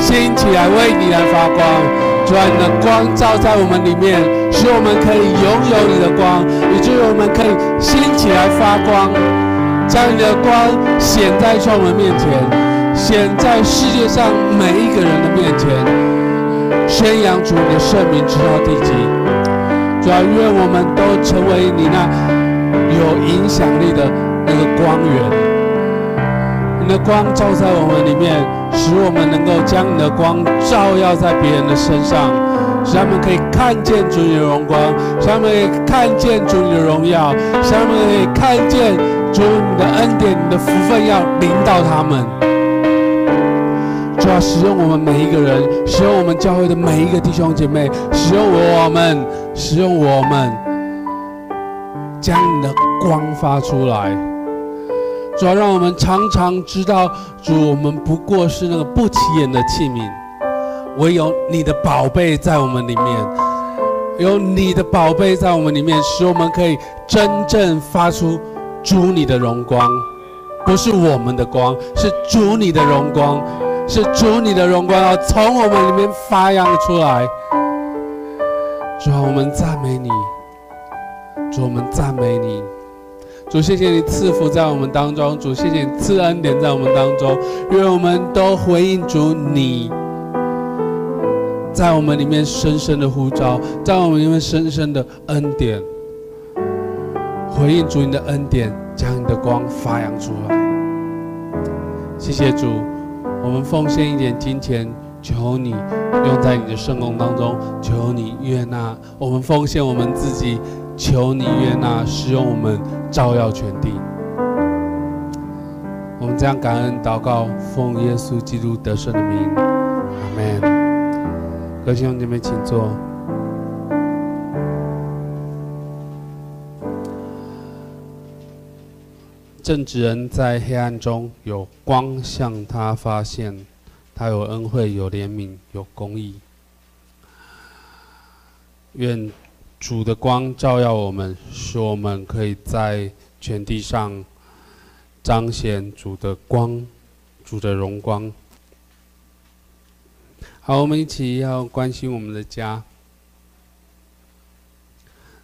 兴起来为你来发光，主啊，你的光照在我们里面，使我们可以拥有你的光，以至于我们可以兴起来发光，将你的光显在众人面前，显在世界上每一个人的面前，宣扬主你的圣名直到地极。主啊，愿我们都成为你那有影响力的那个光源，你的光照在我们里面，使我们能够将你的光照耀在别人的身上，使他们可以看见主你的荣光，使他们可以看见主你的荣耀，使他们可以看见主你的恩典、你的福分要临到他们。主要使用我们每一个人，使用我们教会的每一个弟兄姐妹，使用我们，使用我们，将你的光发出来。主要让我们常常知道，主我们不过是那个不起眼的器皿，唯有你的宝贝在我们里面，有你的宝贝在我们里面，使我们可以真正发出主你的荣光，不是我们的光，是主你的荣光。是主你的荣光要从我们里面发扬出来，主啊，我们赞美你，主我们赞美你，主谢谢你赐福在我们当中，主谢谢你赐恩典在我们当中，愿我们都回应主你，在我们里面深深的呼召，在我们里面深深的恩典，回应主你的恩典，将你的光发扬出来，谢谢主。我们奉献一点金钱，求你用在你的圣工当中，求你悦纳。我们奉献我们自己，求你悦纳，使用我们照耀全地。我们这样感恩祷告，奉耶稣基督得胜的名，阿门。各位弟兄姐妹，请坐。正直人在黑暗中有光向他发现，他有恩惠，有怜悯，有公义。愿主的光照耀我们，使我们可以在全地上彰显主的光，主的荣光。好，我们一起要关心我们的家。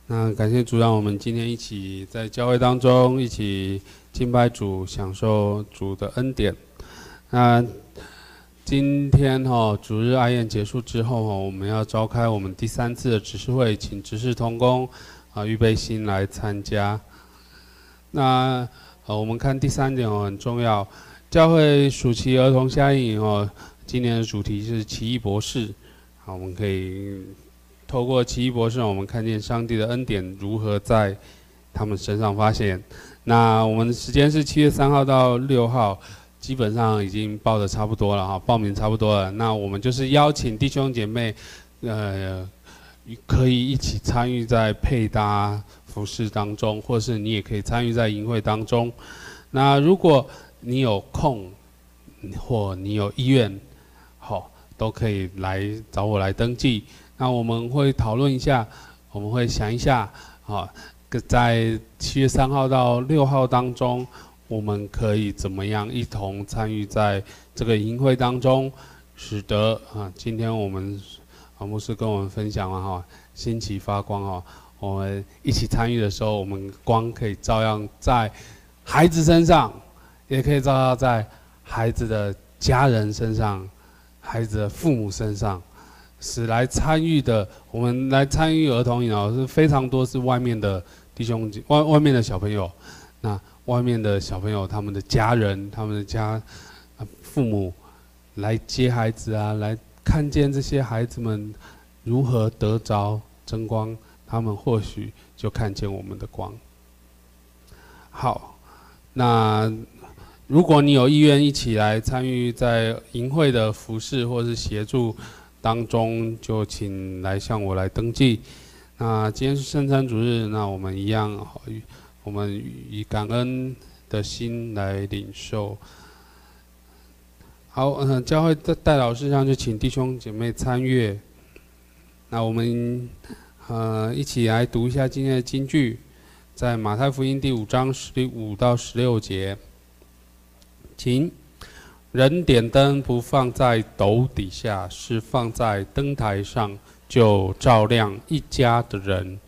那感谢主，让我们今天一起在教会当中一起敬拜主，享受主的恩典。那今天哈主日爱宴结束之后哈，我们要召开我们第三次的执事会，请执事同工啊预备心来参加。那呃我们看第三点哦很重要，教会暑期儿童夏令营哦，今年的主题是奇异博士，好我们可以。透过奇异博士，我们看见上帝的恩典如何在他们身上发现。那我们时间是七月三号到六号，基本上已经报的差不多了哈，报名差不多了。那我们就是邀请弟兄姐妹，呃，可以一起参与在配搭服饰当中，或是你也可以参与在营会当中。那如果你有空，或你有意愿，好，都可以来找我来登记。那我们会讨论一下，我们会想一下，啊，在七月三号到六号当中，我们可以怎么样一同参与在这个营会当中，使得啊，今天我们啊牧师跟我们分享了哈，新奇发光哦，我们一起参与的时候，我们光可以照耀在孩子身上，也可以照耀在孩子的家人身上，孩子的父母身上。使来参与的，我们来参与儿童营哦，是非常多是外面的弟兄外外面的小朋友，那外面的小朋友他们的家人，他们的家父母来接孩子啊，来看见这些孩子们如何得着真光，他们或许就看见我们的光。好，那如果你有意愿一起来参与在营会的服侍或是协助。当中就请来向我来登记。那今天是圣餐主日，那我们一样，我们以感恩的心来领受。好，嗯，教会在代祷事项就请弟兄姐妹参阅。那我们呃一起来读一下今天的金句，在马太福音第五章十五到十六节，请人点灯不放在斗底下，是放在灯台上，就照亮一家的人。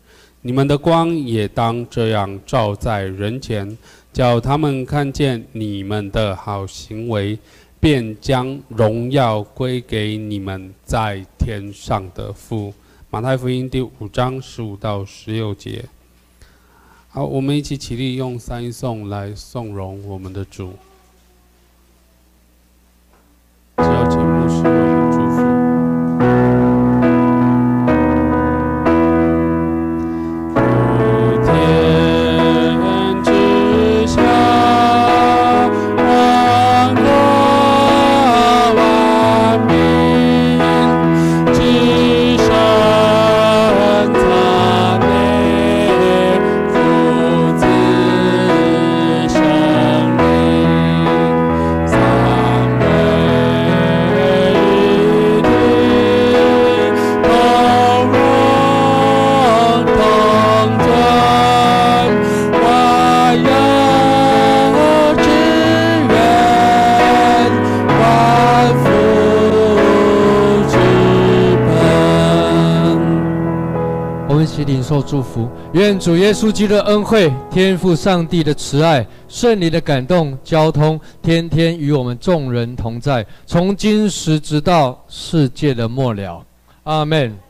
你们的光也当这样照在人前，叫他们看见你们的好行为。便将荣耀归给你们在天上的父。马太福音第五章十五到十六节。好，我们一起起立，用三一颂来颂荣我们的主。只要请受祝福，愿主耶稣基督的恩惠、天赋上帝的慈爱、圣灵的感动、交通，天天与我们众人同在，从今时直到世界的末了。阿门。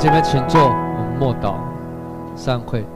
姐妹，请坐，我们默祷，散会。